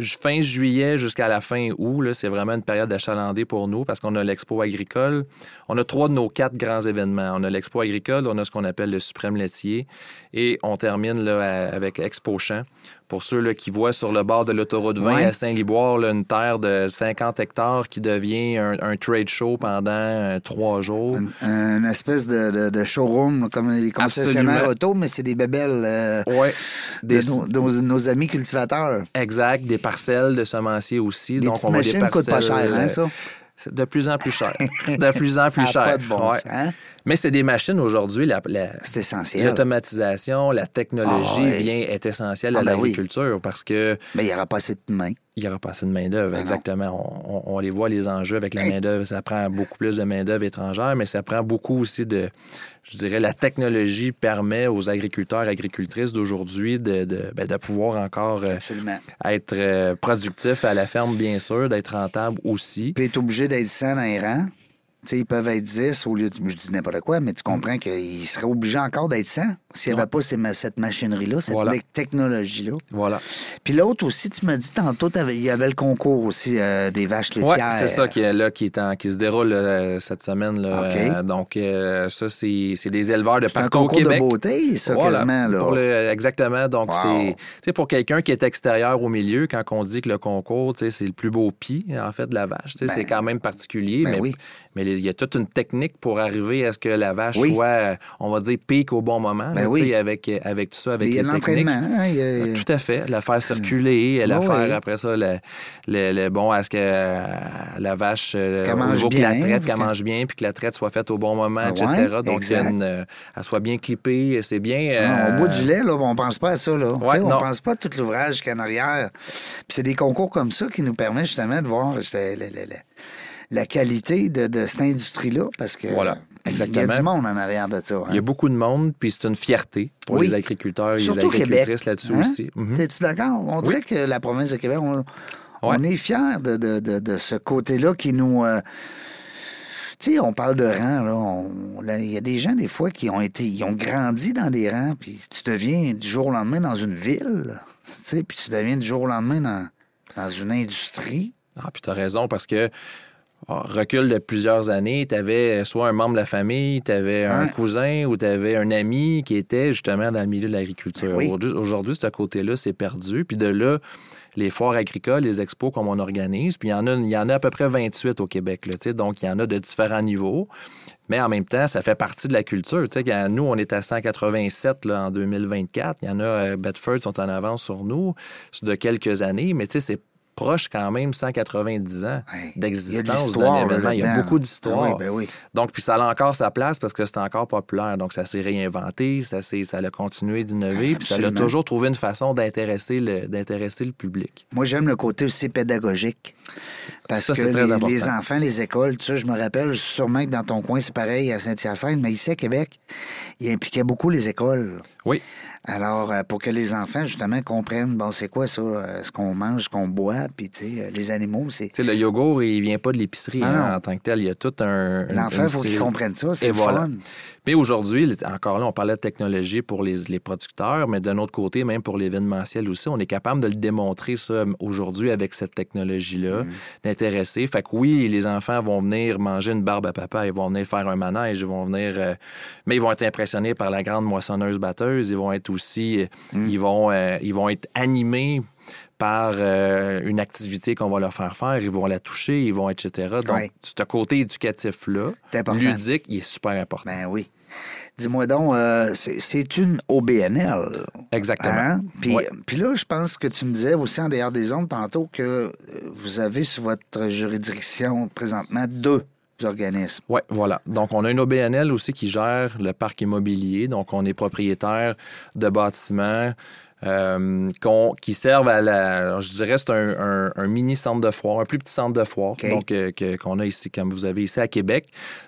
fin juillet jusqu'à la fin août, c'est vraiment une période d'achalandée pour nous parce qu'on a l'expo agricole. On a trois de nos quatre grands événements. On a l'expo agricole, on a ce qu'on appelle le suprême laitier et on termine avec Expo Champ. Pour ceux là, qui voient sur le bord de l'autoroute 20 à Saint-Liboire une terre de 50 hectares qui devient un, trade show pendant euh, trois jours. Une, espèce de, showroom comme les concessionnaires auto, mais c'est des bébelles euh, des... de nos, amis cultivateurs. Exact, des parcelles de semenciers aussi. Les Donc, on machines des coûtent pas cher, hein, ça? De plus en plus cher. De plus en plus cher. Pas de bon hein? Mais c'est des machines aujourd'hui. La, c'est essentiel. L'automatisation, la technologie ah, vient, est essentielle à ah, ben l'agriculture parce que. Mais il n'y aura pas assez de main. Il n'y aura pas assez de main-d'œuvre, ben exactement. On, les voit, les enjeux avec la main-d'œuvre. Ça prend beaucoup plus de main-d'œuvre étrangère, mais ça prend beaucoup aussi de. Je dirais, la technologie permet aux agriculteurs et agricultrices d'aujourd'hui de, de, ben, de, pouvoir encore euh, être euh, productifs à la ferme, bien sûr, d'être rentable aussi. Puis être obligé d'être sain dans les rangs ils peuvent être 10 au lieu de. Je dis n'importe quoi, mais tu comprends qu'ils seraient obligés encore d'être 100 s'il n'y avait pas cette machinerie-là, cette technologie-là. Voilà. Puis l'autre aussi, tu m'as dit tantôt, il y avait le concours aussi euh, des vaches laitières. Oui, c'est ça qui est là, qui, est qui se déroule euh, cette semaine. Là. Euh, donc, ça, c'est des éleveurs de partout au Québec. C'est un concours de beauté, ça, quasiment. Là. exactement. Donc, c'est pour quelqu'un qui est extérieur au milieu, quand on dit que le concours, c'est le plus beau pis, en fait, de la vache. c'est ben, quand même particulier, ben mais, oui. mais il y a toute une technique pour arriver à ce que la vache soit, on va dire, pique au bon moment. Ben oui. avec, avec tout ça, avec les techniques. Hein, tout à fait. La faire circuler, la faire après ça, le, le, bon, à ce que la vache, euh, qu'elle mange bien, la traite, qu'elle mange bien, puis que la traite soit faite au bon moment, etc. Donc, euh, elle soit bien clippée, c'est bien. au bout du lait, là, on pense pas à ça. Là. on ne pense pas à tout l'ouvrage qu'il y a en arrière. Puis c'est des concours comme ça qui nous permettent justement de voir la qualité de, cette industrie-là parce que. Voilà. Exactement. Il y a du monde en arrière de ça. Il y a hein. beaucoup de monde, puis c'est une fierté pour les agriculteurs et les agricultrices là-dessus hein? aussi. Mhm. Es-tu d'accord? On dirait que la province de Québec, on, est fiers de, ce côté-là qui nous. Euh, tu sais, on parle de rangs, là. Il y a des gens, des fois, qui ont été. Ils ont grandi dans des rangs, puis tu deviens du jour au lendemain dans une ville. Tu sais, puis tu deviens du jour au lendemain dans, dans une industrie. Ah, puis tu as raison, parce que recul de plusieurs années, tu avais soit un membre de la famille, tu avais un cousin ou tu avais un ami qui était justement dans le milieu de l'agriculture. Ben aujourd'hui, ce côté-là, c'est perdu. Puis de là, les foires agricoles, les expos comme on organise, puis il y en a, il y en a à peu près 28 au Québec. Là, donc, il y en a de différents niveaux. Mais en même temps, ça fait partie de la culture. nous, on est à 187 là, en 2024. Il y en a, euh, Bedford sont en avance sur nous de quelques années, mais c'est proche quand même 190 ans d'existence d'un événement. Il y a beaucoup d'histoires. Ben oui, Donc, puis ça a encore sa place parce que c'est encore populaire. Donc, ça s'est réinventé, ça, ça a continué d'innover, puis ça a toujours trouvé une façon d'intéresser le, d'intéresser le public. Moi, j'aime le côté aussi pédagogique. Parce que les, les, enfants, les écoles, tu sais, je me rappelle sûrement que dans ton coin, c'est pareil à Saint-Hyacinthe, mais ici à Québec, il impliquait beaucoup les écoles. Oui. Alors, euh, pour que les enfants, justement, comprennent, bon, c'est quoi ça, euh, ce qu'on mange, ce qu'on boit, puis, tu sais, euh, les animaux, c'est... Tu sais, le yogourt, il vient pas de l'épicerie hein, en tant que tel. Il y a tout un... L'enfant, il faut qu'il comprenne ça, c'est voilà. Mais aujourd'hui, encore là, on parlait de technologie pour les, les producteurs, mais d'un autre côté, même pour l'événementiel aussi, on est capable de le démontrer, ça, aujourd'hui, avec cette technologie-là, mm. d'intéresser. Fait que oui, les enfants vont venir manger une barbe à papa, ils vont venir faire un manège, ils vont venir... mais ils vont être impressionnés par la grande moissonneuse-batteuse, ils vont être aussi, euh, mm. ils, vont, euh, ils vont être animés par euh, une activité qu'on va leur faire faire, ils vont la toucher, ils vont, etc. Donc, ce côté éducatif-là, ludique, il est super important. Ben oui. Dis-moi donc, c'est une OBNL. Exactement. Hein? Puis, là, je pense que tu me disais aussi en dehors des ondes tantôt que vous avez sur votre juridiction présentement deux organismes. Oui, voilà. Donc, on a une OBNL aussi qui gère le parc immobilier. Donc, on est propriétaire de bâtiments euh, qui servent à la. Je dirais c'est un, mini centre de foire, un plus petit centre de foire, donc euh, qu'on a ici, comme vous avez ici à Québec.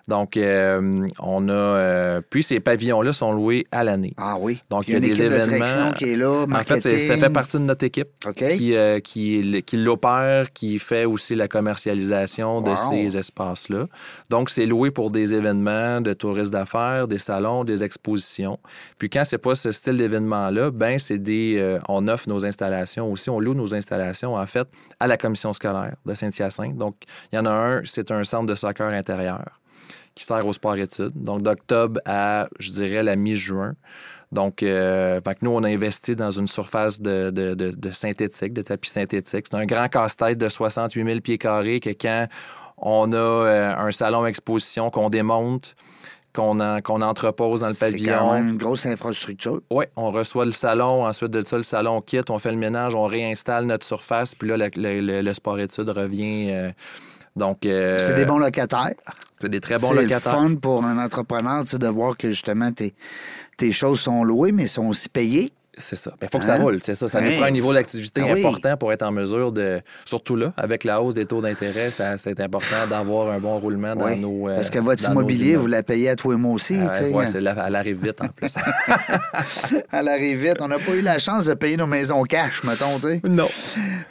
Donc, euh, on a. puis ces pavillons-là sont loués à l'année. Ah oui. Donc, il y a, des événements. qui est là, En fait, ça fait partie de notre équipe qui, qui, qui l'opère, qui fait aussi la commercialisation de ces espaces-là. Donc, c'est loué pour des événements de touristes d'affaires, des salons, des expositions. Puis quand c'est pas ce style d'événement-là, ben c'est des euh, on offre nos installations aussi. On loue nos installations, en fait, à la commission scolaire de Saint-Hyacinthe. Donc, il y en a un, c'est un centre de soccer intérieur qui sert au sport-études. Donc, d'octobre à, je dirais, la mi-juin. Donc, euh, nous, on a investi dans une surface de, synthétique, de tapis synthétique. C'est un grand casse-tête de 68 000 pieds carrés que quand on a euh, un salon exposition qu'on démonte, qu'on entrepose dans le pavillon. C'est quand même une grosse infrastructure. Oui, on reçoit le salon, ensuite de ça, le salon quitte, on fait le ménage, on réinstalle notre surface, puis là, le, sport-études revient, euh, Donc. c'est des bons locataires. C'est des très bons locataires. C'est fun pour un entrepreneur de voir que justement tes, tes choses sont louées, mais sont aussi payées. C'est ça. Il faut que ça hein? roule. C'est ça. Ça nous prend un niveau d'activité ah important pour être en mesure de. Surtout là, avec la hausse des taux d'intérêt, c'est important d'avoir un bon roulement dans nos. Parce que votre immobilier, vous la payez à toi et moi aussi. Ah, ouais, elle arrive vite en plus. elle arrive vite. On n'a pas eu la chance de payer nos maisons cash, mettons, tu sais. Non.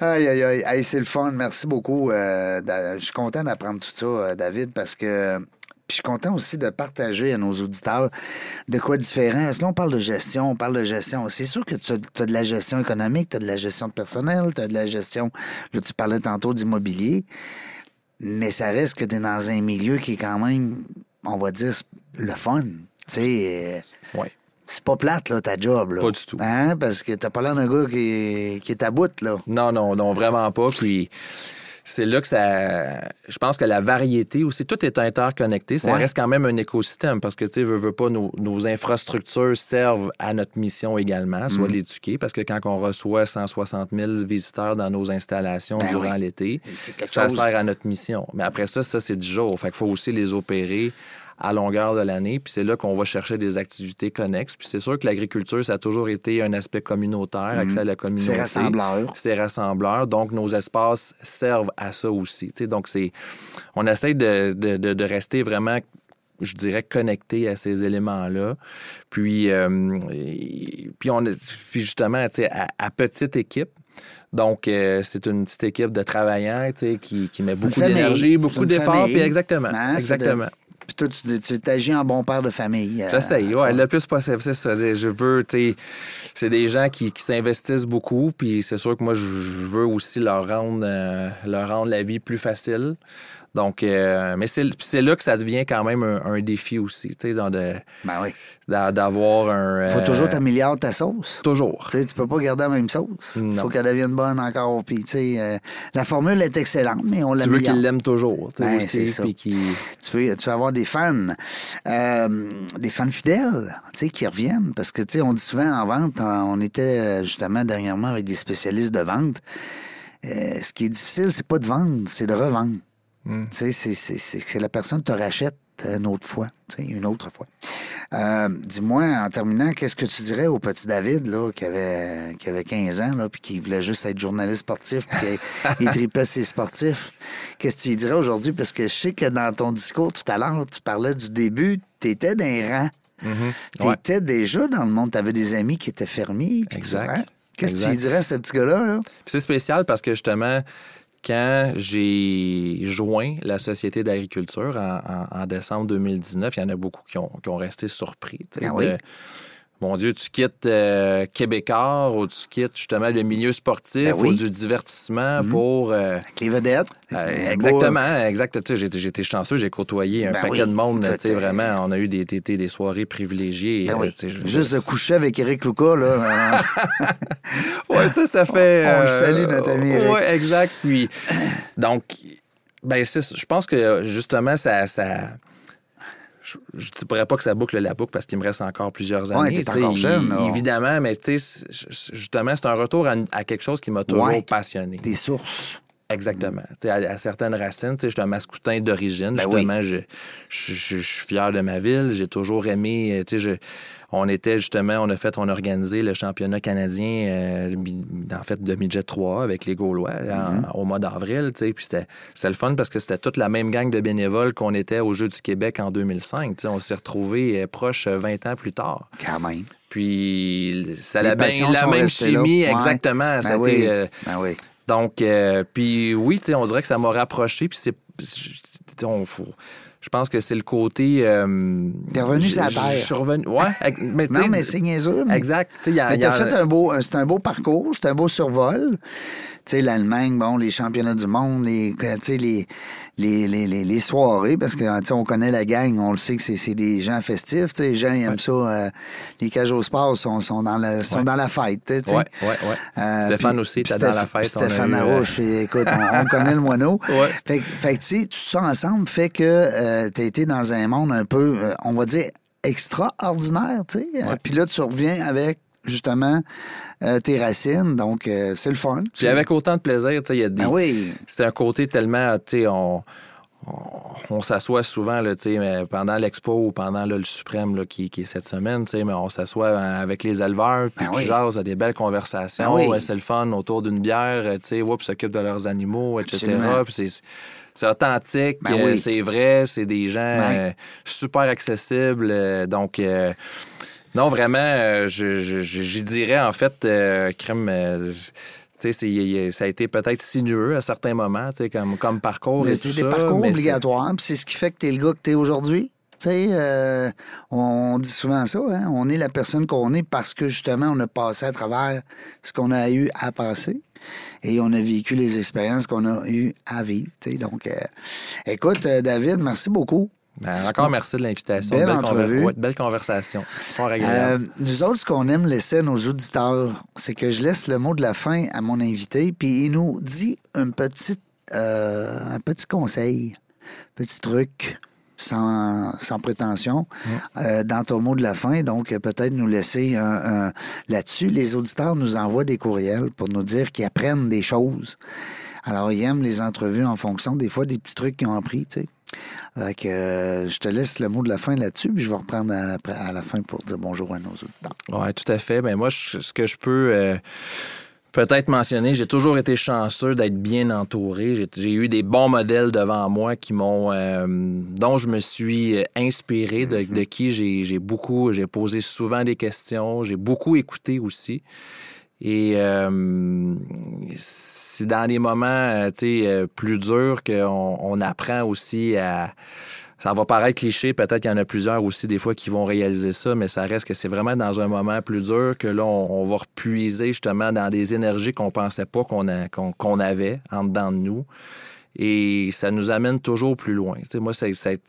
Aïe, aïe, aïe. c'est le fun. Merci beaucoup. Euh, je suis content d'apprendre tout ça, euh, David, parce que je suis content aussi de partager à nos auditeurs de quoi différent. Parce que là, on parle de gestion, on parle de gestion. C'est sûr que tu as, de la gestion économique, tu as de la gestion de personnel, tu as de la gestion, là, tu parlais tantôt d'immobilier, mais ça reste que tu es dans un milieu qui est quand même, on va dire, le fun. Tu sais, euh, c'est pas plate, là, ta job. Là. Pas du tout. Hein? Parce que t'as pas l'air d'un gars qui, qui est à bout, là. Non, non, non, vraiment pas. Puis c'est là que ça. Je pense que la variété aussi, tout est interconnecté. Ça reste quand même un écosystème parce que, tu sais, veux, pas, nos, infrastructures servent à notre mission également, soit mm. l'éduquer, parce que quand on reçoit 160 000 visiteurs dans nos installations ben durant l'été, ça sert à notre mission. Mais après ça, ça, c'est du jour. Fait qu'il faut aussi les opérer à longueur de l'année. Puis c'est là qu'on va chercher des activités connexes. Puis c'est sûr que l'agriculture, ça a toujours été un aspect communautaire, accès à la communauté. C'est rassembleur. C'est rassembleur. Donc, nos espaces servent à ça aussi. donc, c'est... On essaie de, de, de, rester vraiment je dirais, connecté à ces éléments-là. Puis, euh, puis, on, puis justement, à, à petite équipe, donc, euh, c'est une petite équipe de travailleurs qui, qui met beaucoup d'énergie, beaucoup d'efforts. Puis exactement. Hein, exactement. Puis toi, tu, t'agis en bon père de famille. Euh, J'essaye, ouais, le plus possible, c'est ça. Je veux, tu c'est des gens qui, s'investissent beaucoup, puis c'est sûr que moi, je veux aussi leur rendre, euh, leur rendre la vie plus facile. Donc, euh, mais c'est là que ça devient quand même un, défi aussi, tu sais, dans de, ben oui. d'avoir un... Faut toujours t'améliorer ta sauce. Toujours. Tu sais, tu peux pas garder la même sauce. Il faut qu'elle devienne bonne encore. Puis, tu sais, euh, la formule est excellente, mais on l'améliore. Tu veux qu'ils l'aiment toujours, tu sais, ben, aussi. Puis tu, veux, tu veux avoir des fans, euh, des fans fidèles, tu sais, qui reviennent. Parce que, tu sais, on dit souvent en vente, on était justement dernièrement avec des spécialistes de vente. ce qui est difficile, c'est pas de vendre, c'est de revendre. Mm. Tu sais, c'est que la personne te rachète une autre fois, tu sais, une autre fois. Euh, dis-moi, en terminant, qu'est-ce que tu dirais au petit David, là, qui avait, qui avait 15 ans, là, puis qui voulait juste être journaliste sportif, puis qui tripait ses sportifs? Qu'est-ce que tu lui dirais aujourd'hui? Parce que je sais que dans ton discours tout à l'heure, tu parlais du début, tu étais d'un rang. Mm-hmm. Tu étais déjà dans le monde, tu avais des amis qui étaient fermiers. exact. Qu'est-ce que tu lui dirais à ce petit gars-là? Là? C'est spécial parce que justement, quand j'ai joint la Société d'agriculture en, décembre 2019, il y en a beaucoup qui ont, resté surpris. Ah oui? Mon Dieu, tu quittes euh, Québécois ou tu quittes justement le milieu sportif ben ou du divertissement mhm. pour. Euh, les vedettes. Euh, exactement, exact. J'ai été chanceux, j'ai côtoyé un ben paquet de monde. vraiment, on a eu des, des soirées privilégiées. Ben Juste de coucher avec Eric Luca, là. oui, ça, ça fait. On, le salue, notre ami. Oui, exact. Puis, donc, ben, je pense que justement, ça, ça je ne pourrais pas que ça boucle la boucle parce qu'il me reste encore plusieurs années. Ouais, encore jeune. Évidemment, mais justement, c'est un retour à, quelque chose qui m'a toujours passionné. Des sources. Exactement. À, à, certaines racines, je suis un mascoutin d'origine. Ben justement, je, je, suis fier de ma ville. J'ai toujours aimé. Je, on était justement, on a fait, on a organisé le championnat canadien, euh, en fait, de midget 3 avec les Gaulois mm-hmm. au mois d'avril. Puis c'était le fun parce que c'était toute la même gang de bénévoles qu'on était aux Jeux du Québec en 2005. on s'est retrouvés euh, proches 20 ans plus tard. Quand même. Puis c'était la, la, même chimie, exactement. Ben oui. Euh, ben oui. Donc, puis oui, on dirait que ça m'a rapproché. Puis c'est. On, faut, je pense que c'est le côté. Euh, T'es revenu sur la terre. Je suis revenu. Ouais. Mais, non, mais c'est niaiseux. Exact. mais t'as fait un beau, c'est un beau parcours, c'est un beau survol. Tu sais, l'Allemagne, bon, les championnats du monde, les, les, les, les, les, soirées, parce que on connaît la gang, on le sait que c'est des gens festifs. Les gens ils aiment ça. Euh, les cages au sport sont, sont, dans, la, sont dans la fête. Oui, oui, oui. Euh, Stéphane aussi, t'es dans la fête. Stéphane Arouche, écoute, on, connaît le moineau. Ouais. Fait, fait que, tu sais, tout ça ensemble fait que euh, tu as été dans un monde un peu, on va dire, extraordinaire. tu sais. Puis là, tu reviens avec justement tes racines. Donc, c'est le fun. Puis avec autant de plaisir, tu sais, il y a des. Ben oui. C'est un côté tellement, tu sais, on on, s'assoit souvent là, pendant l'expo ou pendant le suprême là, qui, est cette semaine, mais on s'assoit avec les éleveurs, puis ben tu a des belles conversations. Ben c'est le fun autour d'une bière, puis s'occupent de leurs animaux, etc. c'est authentique, ben euh, c'est vrai, c'est des gens euh, super accessibles. Euh, donc, non, vraiment, je, dirais en fait, crème ça a été peut-être sinueux à certains moments, comme, comme parcours. C'est des parcours obligatoires, c'est ce qui fait que tu es le gars que tu es aujourd'hui. Euh, on dit souvent ça, hein. on est la personne qu'on est parce que justement on a passé à travers ce qu'on a eu à passer et on a vécu les expériences qu'on a eu à vivre. Donc, euh, écoute, euh, David, merci beaucoup. Ben, encore merci de l'invitation. Belle, entrevue. belle conversation. Euh, nous autres, ce qu'on aime laisser à nos auditeurs, c'est que je laisse le mot de la fin à mon invité, puis il nous dit un petit, euh, un petit conseil, petit truc, sans, sans prétention, euh, dans ton mot de la fin. Donc, peut-être nous laisser un, là-dessus. Les auditeurs nous envoient des courriels pour nous dire qu'ils apprennent des choses. Alors, ils aiment les entrevues en fonction des fois des petits trucs qu'ils ont appris, tu sais. Donc, euh, je te laisse le mot de la fin là-dessus, puis je vais reprendre à la, fin pour dire bonjour à nos auditeurs. Oui, tout à fait. Mais ben, moi, ce que je peux euh, peut-être mentionner, j'ai toujours été chanceux d'être bien entouré. J'ai eu des bons modèles devant moi qui m'ont, euh, dont je me suis inspiré, de, de qui j'ai beaucoup, j'ai posé souvent des questions, j'ai beaucoup écouté aussi. Et euh, c'est dans les moments euh, euh, plus durs qu'on on apprend aussi à. Ça va paraître cliché, peut-être qu'il y en a plusieurs aussi des fois qui vont réaliser ça, mais ça reste que c'est vraiment dans un moment plus dur que là, on, va repuiser justement dans des énergies qu'on pensait pas qu'on avait en dedans de nous. Et ça nous amène toujours plus loin. moi, c'est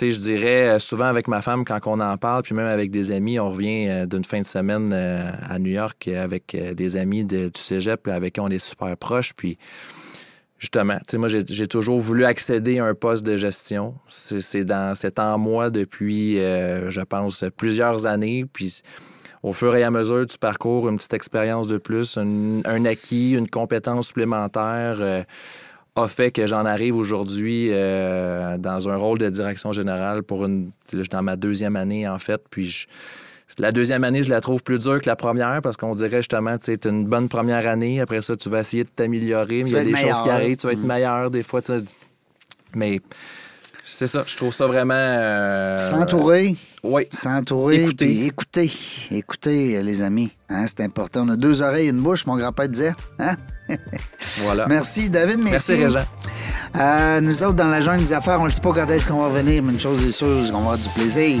je dirais euh, souvent avec ma femme, quand on en parle, puis même avec des amis, on revient euh, d'une fin de semaine euh, à New York avec des amis du cégep avec qui on est super proches. Puis justement, moi, j'ai toujours voulu accéder à un poste de gestion. C'est dans en moi depuis, je pense, plusieurs années. Puis au fur et à mesure du parcours, une petite expérience de plus, un acquis, une compétence supplémentaire a fait que j'en arrive aujourd'hui euh, dans un rôle de direction générale pour une. dans ma deuxième année, en fait. Puis la deuxième année, je la trouve plus dure que la première parce qu'on dirait justement, tu sais, une bonne première année. Après ça, tu vas essayer de t'améliorer, mais il y a des choses qui arrivent. Tu vas être mm. meilleur des fois. Mais c'est ça, je trouve ça vraiment. Euh, S'entourer. Oui. S'entourer. Écouter. Écouter. Écouter, les amis. Hein, c'est important. On a deux oreilles et une bouche, mon grand-père disait. Hein? voilà. Merci, David. Merci. Merci, Régent. Euh, nous autres, dans la jungle des affaires, on ne sait pas quand est-ce qu'on va revenir, mais une chose est sûre, c'est qu'on va avoir du plaisir.